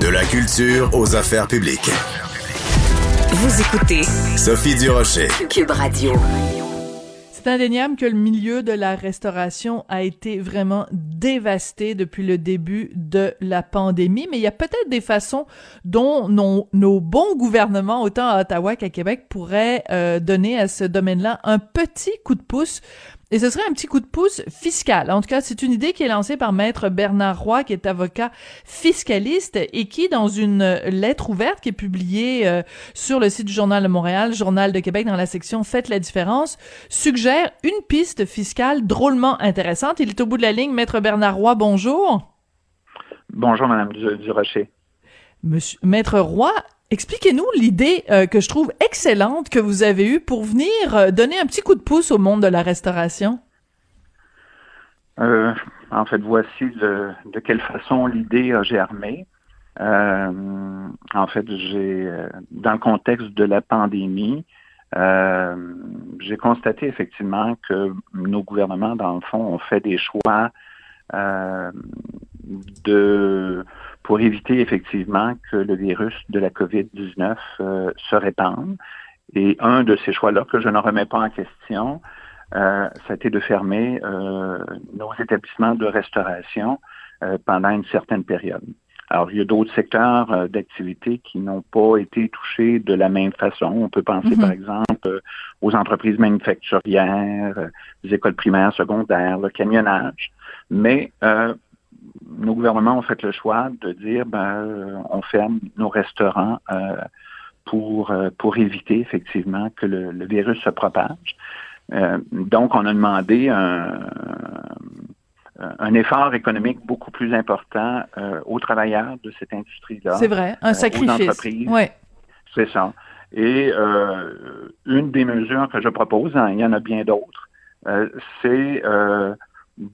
De la culture aux affaires publiques. Vous écoutez Sophie Durocher. Cube Radio. C'est indéniable que le milieu de la restauration a été vraiment dévasté depuis le début de la pandémie, mais il y a peut-être des façons dont nos, nos, bons gouvernements, autant à Ottawa qu'à Québec, pourraient euh, donner à ce domaine-là un petit coup de pouce et ce serait un petit coup de pouce fiscal. En tout cas, c'est une idée qui est lancée par Maître Bernard Roy, qui est avocat fiscaliste et qui, dans une lettre ouverte qui est publiée euh, sur le site du Journal de Montréal, Journal de Québec, dans la section Faites la différence, suggère une piste fiscale drôlement intéressante. Il est au bout de la ligne. Maître Bernard Roy, bonjour. Bonjour, Madame Durocher. Monsieur, Maître Roy, Expliquez-nous l'idée euh, que je trouve excellente que vous avez eue pour venir euh, donner un petit coup de pouce au monde de la restauration. Euh, en fait, voici de, quelle façon l'idée a germé. en fait, j'ai, dans le contexte de la pandémie, j'ai constaté effectivement que nos gouvernements, dans le fond, ont fait des choix de pour éviter effectivement que le virus de la COVID-19 euh, se répande. Et un de ces choix-là, que je ne remets pas en question, euh, ça a été de fermer euh, nos établissements de restauration pendant une certaine période. Alors, il y a d'autres secteurs d'activité qui n'ont pas été touchés de la même façon. On peut penser, par mhm. exemple, aux entreprises manufacturières, les écoles primaires, secondaires, le camionnage. Mais nos gouvernements ont fait le choix de dire ben, euh, on ferme nos restaurants euh, pour, euh, pour éviter effectivement que le, virus se propage. donc, on a demandé un, un effort économique beaucoup plus important aux travailleurs de cette industrie-là. C'est vrai, un sacrifice. Ouais. C'est ça. Et une des mesures que je propose, hein, il y en a bien d'autres, c'est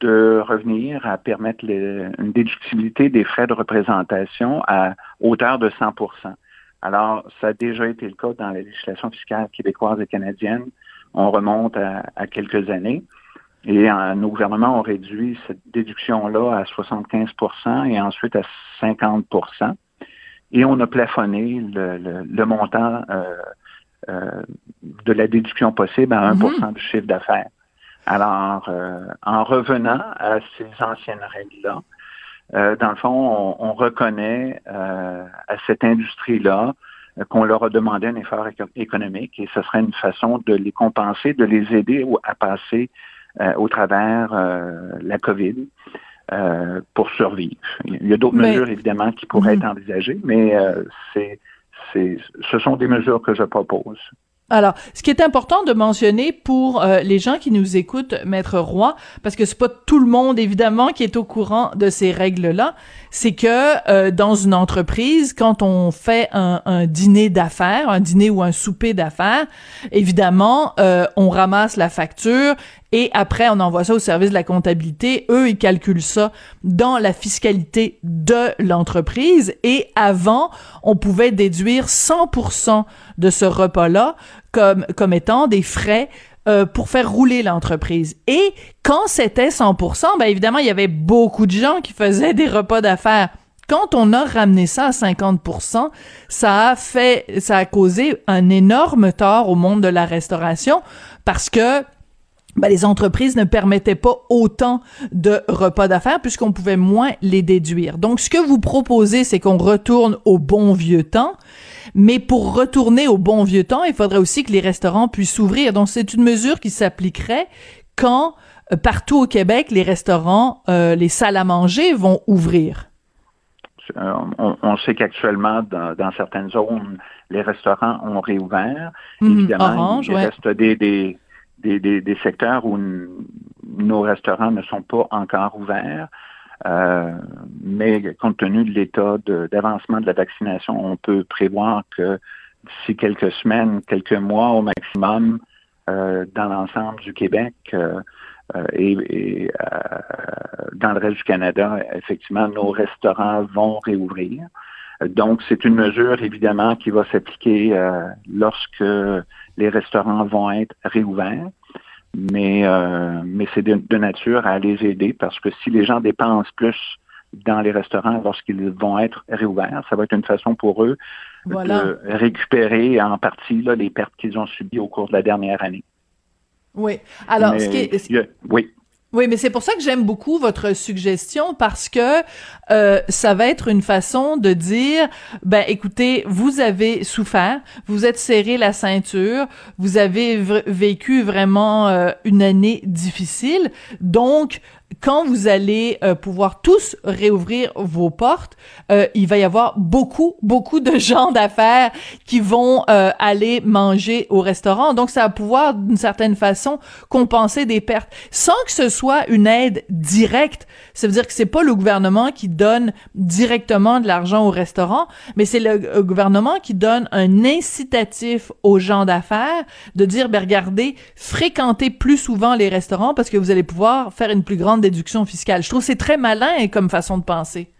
de revenir à permettre une déductibilité des frais de représentation à hauteur de 100% Alors, ça a déjà été le cas dans la législation fiscale québécoise et canadienne. On remonte à, quelques années. Et nos gouvernements ont réduit cette déduction-là à 75% et ensuite à 50% Et on a plafonné le, montant euh, euh, de la déduction possible à 1 mm-hmm. du chiffre d'affaires. Alors, euh, en revenant à ces anciennes règles-là, euh, dans le fond, on, reconnaît euh, à cette industrie-là qu'on leur a demandé un effort économique et ce serait une façon de les compenser, de les aider à passer au travers la COVID pour survivre. Il y a d'autres mesures, évidemment, qui pourraient mhm. être envisagées, mais c'est, ce sont des mesures que je propose. Alors, ce qui est important de mentionner pour euh, les gens qui nous écoutent, Maître Roy, parce que c'est pas tout le monde évidemment qui est au courant de ces règles-là, c'est que euh, dans une entreprise, quand on fait un, dîner d'affaires, un dîner ou un souper d'affaires, évidemment, euh, on ramasse la facture et après on envoie ça au service de la comptabilité. Eux, ils calculent ça dans la fiscalité de l'entreprise et avant, on pouvait déduire 100% de ce repas-là comme, comme étant des frais euh, pour faire rouler l'entreprise. Et quand c'était 100%, ben évidemment, il y avait beaucoup de gens qui faisaient des repas d'affaires. Quand on a ramené ça à 50%, ça a fait, ça a causé un énorme tort au monde de la restauration parce que ben, les entreprises ne permettaient pas autant de repas d'affaires puisqu'on pouvait moins les déduire. Donc, ce que vous proposez, c'est qu'on retourne au bon vieux temps mais pour retourner au bon vieux temps, il faudrait aussi que les restaurants puissent s'ouvrir. Donc, c'est une mesure qui s'appliquerait quand euh, partout au Québec, les restaurants, euh, les salles à manger vont ouvrir. Euh, on, sait qu'actuellement, dans, certaines zones, les restaurants ont réouvert. Mhm. Évidemment, il reste des, des, des, des, secteurs où nos restaurants ne sont pas encore ouverts. Euh, mais compte tenu de l'état d'avancement de, la vaccination, on peut prévoir que d'ici quelques semaines, quelques mois au maximum, euh, dans l'ensemble du Québec euh, et, dans le reste du Canada, effectivement, nos restaurants vont réouvrir. Donc, c'est une mesure, évidemment, qui va s'appliquer lorsque les restaurants vont être réouverts mais, euh, mais c'est de, nature à les aider parce que si les gens dépensent plus dans les restaurants lorsqu'ils vont être réouverts. Ça va être une façon pour eux de récupérer en partie là, les pertes qu'ils ont subies au cours de la dernière année. Oui. Alors, ce qui est... oui. Oui, mais c'est pour ça que j'aime beaucoup votre suggestion parce que euh, ça va être une façon de dire, ben écoutez, vous avez souffert, vous êtes serré la ceinture, vous avez vécu vraiment euh, une année difficile, donc quand vous allez euh, pouvoir tous réouvrir vos portes, euh, il va y avoir beaucoup, beaucoup de gens d'affaires qui vont euh, aller manger au restaurant. Donc, ça va pouvoir, d'une certaine façon, compenser des pertes sans que ce soit une aide directe. Ça veut dire que c'est pas le gouvernement qui donne directement de l'argent au restaurant, mais c'est le gouvernement qui donne un incitatif aux gens d'affaires de dire, ben regardez, fréquentez plus souvent les restaurants parce que vous allez pouvoir faire une plus grande déduction fiscale. Je trouve que c'est très malin comme façon de penser.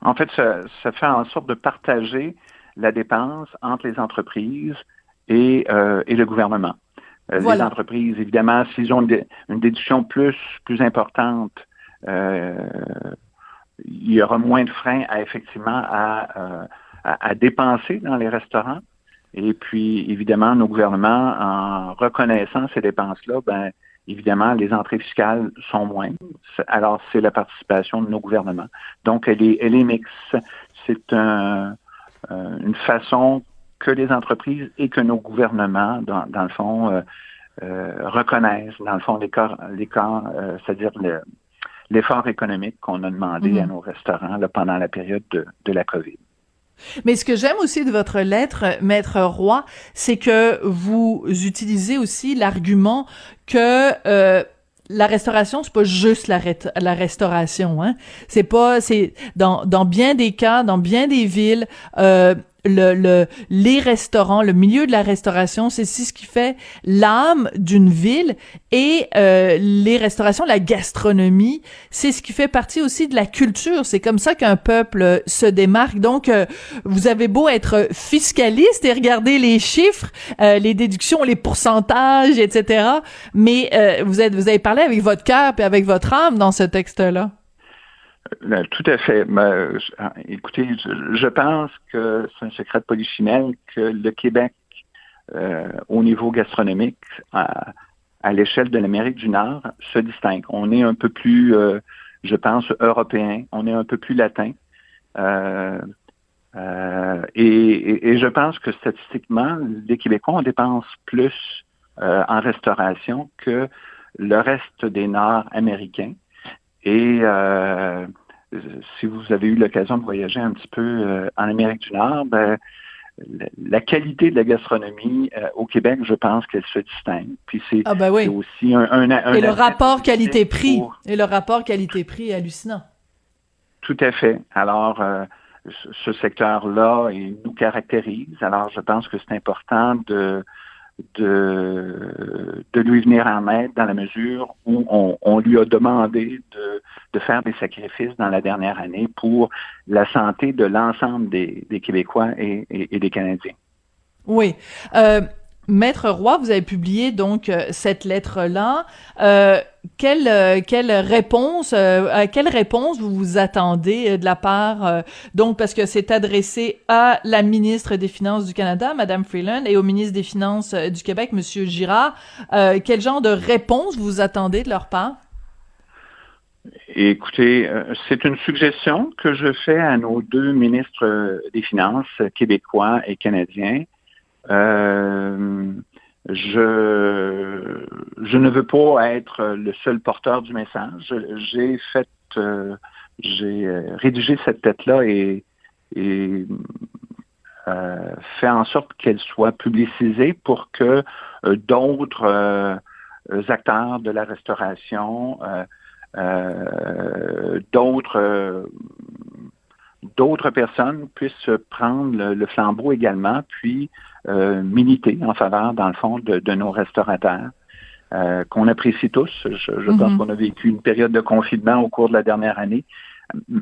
En fait, ça, fait en sorte de partager la dépense entre les entreprises et, euh, le gouvernement. Euh, les entreprises, évidemment, s'ils ont une, déduction plus, plus importante, euh, il y aura moins de freins à effectivement à, à, dépenser dans les restaurants. Et puis, évidemment, nos gouvernements, en reconnaissant ces dépenses-là, ben, évidemment, les entrées fiscales sont moindres. Alors, c'est la participation de nos gouvernements. Donc, elle est, elle est mixte. C'est un, euh, une façon que les entreprises et que nos gouvernements, dans, dans le fond, euh, euh, reconnaissent, dans le fond, l'écart, l'écart c'est-à-dire l'effort économique qu'on a demandé à mm-hmm. nos restaurants là, pendant la période de, de la COVID. Mais ce que j'aime aussi de votre lettre, Maître Roy, c'est que vous utilisez aussi l'argument que euh, la restauration, c'est pas juste la, restauration, hein. C'est pas, c'est dans dans bien des cas, dans bien des villes, euh, le, le, les restaurants, le milieu de la restauration, c'est ce qui fait l'âme d'une ville et euh, les restaurations, la gastronomie, c'est ce qui fait partie aussi de la culture. C'est comme ça qu'un peuple se démarque. Donc, euh, vous avez beau être fiscaliste et regarder les chiffres, euh, les déductions, les pourcentages, etc. Mais vous êtes, vous avez parlé avec votre cœur et avec votre âme dans ce texte-là. Euh, tout à fait. Ah, écoutez, je, pense que c'est un secret de polichinelle que le Québec, euh, au niveau gastronomique, à, l'échelle de l'Amérique du Nord, se distingue. On est un peu plus, euh, je pense, européen, on est un peu plus latin. et, je pense que statistiquement, les Québécois, on dépense plus en restauration que le reste des Nord-Américains. Et euh, si vous avez eu l'occasion de voyager un petit peu euh, en Amérique du Nord, ben, la qualité de la gastronomie euh, au Québec, je pense qu'elle se distingue. Puis c'est ah ben oui. aussi un, un, et le rapport qualité-prix et le rapport qualité-prix est hallucinant. Tout à fait. Alors ce secteur-là, il nous caractérise. Alors je pense que c'est important de de, de lui venir en aide dans la mesure où on, lui a demandé de, de, faire des sacrifices dans la dernière année pour la santé de l'ensemble des, des, Québécois et, et, des Canadiens. Oui. Euh, Maître Roy, vous avez publié donc euh, cette lettre-là. Euh, quelle, euh, quelle réponse, à quelle réponse vous vous attendez de la part, donc parce que c'est adressé à la ministre des Finances du Canada, Madame Freeland, et au ministre des Finances du Québec, Monsieur Girard. quel genre de réponse vous attendez de leur part? Écoutez, c'est une suggestion que je fais à nos deux ministres des Finances québécois et canadiens euh, je, je ne veux pas être le seul porteur du message. J'ai fait, euh, j'ai rédigé cette tête-là et, et euh, fait en sorte qu'elle soit publicisée pour que euh, d'autres euh, acteurs de la restauration, d'autres d'autres personnes puissent prendre le, flambeau également, puis euh, militer en faveur, dans le fond, de, nos restaurateurs. Euh, qu'on apprécie tous. Je, pense mhm. qu'on a vécu une période de confinement au cours de la dernière année.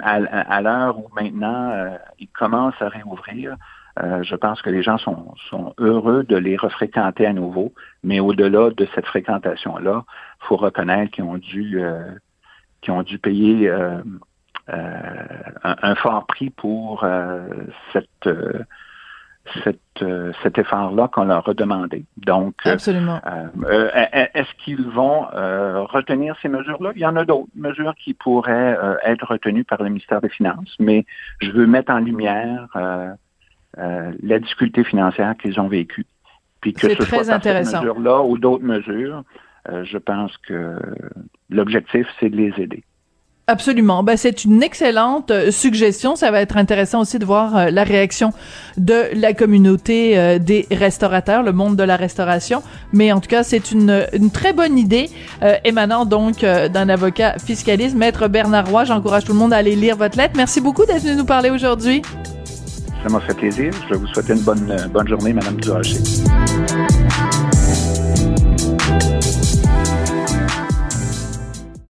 À, l'heure où maintenant euh, ils commencent à réouvrir, je pense que les gens sont, sont heureux de les refréquenter à nouveau. Mais au-delà de cette fréquentation-là, il faut reconnaître qu'ils ont dû, qu'ils ont dû payer euh, un, fort prix pour cette cet effort-là qu'on leur a demandé. Donc, Absolument. est-ce qu'ils vont retenir ces mesures-là? Il y en a d'autres mesures qui pourraient être retenues par le ministère des Finances, mais je veux mettre en lumière la difficulté financière qu'ils ont vécue. Puis que ce très soit intéressant. cette mesure-là ou d'autres mesures, je pense que l'objectif, c'est de les aider. Absolument. Ben, c'est une excellente euh, suggestion. Ça va être intéressant aussi de voir euh, la réaction de la communauté euh, des restaurateurs, le monde de la restauration. Mais en tout cas, c'est une, très bonne idée émanant donc d'un avocat fiscaliste, Maître Bernard Roy. J'encourage tout le monde à aller lire votre lettre. Merci beaucoup d'être venu nous parler aujourd'hui. Ça m'a fait plaisir. Je vous souhaite une bonne, bonne journée, Madame Durocher.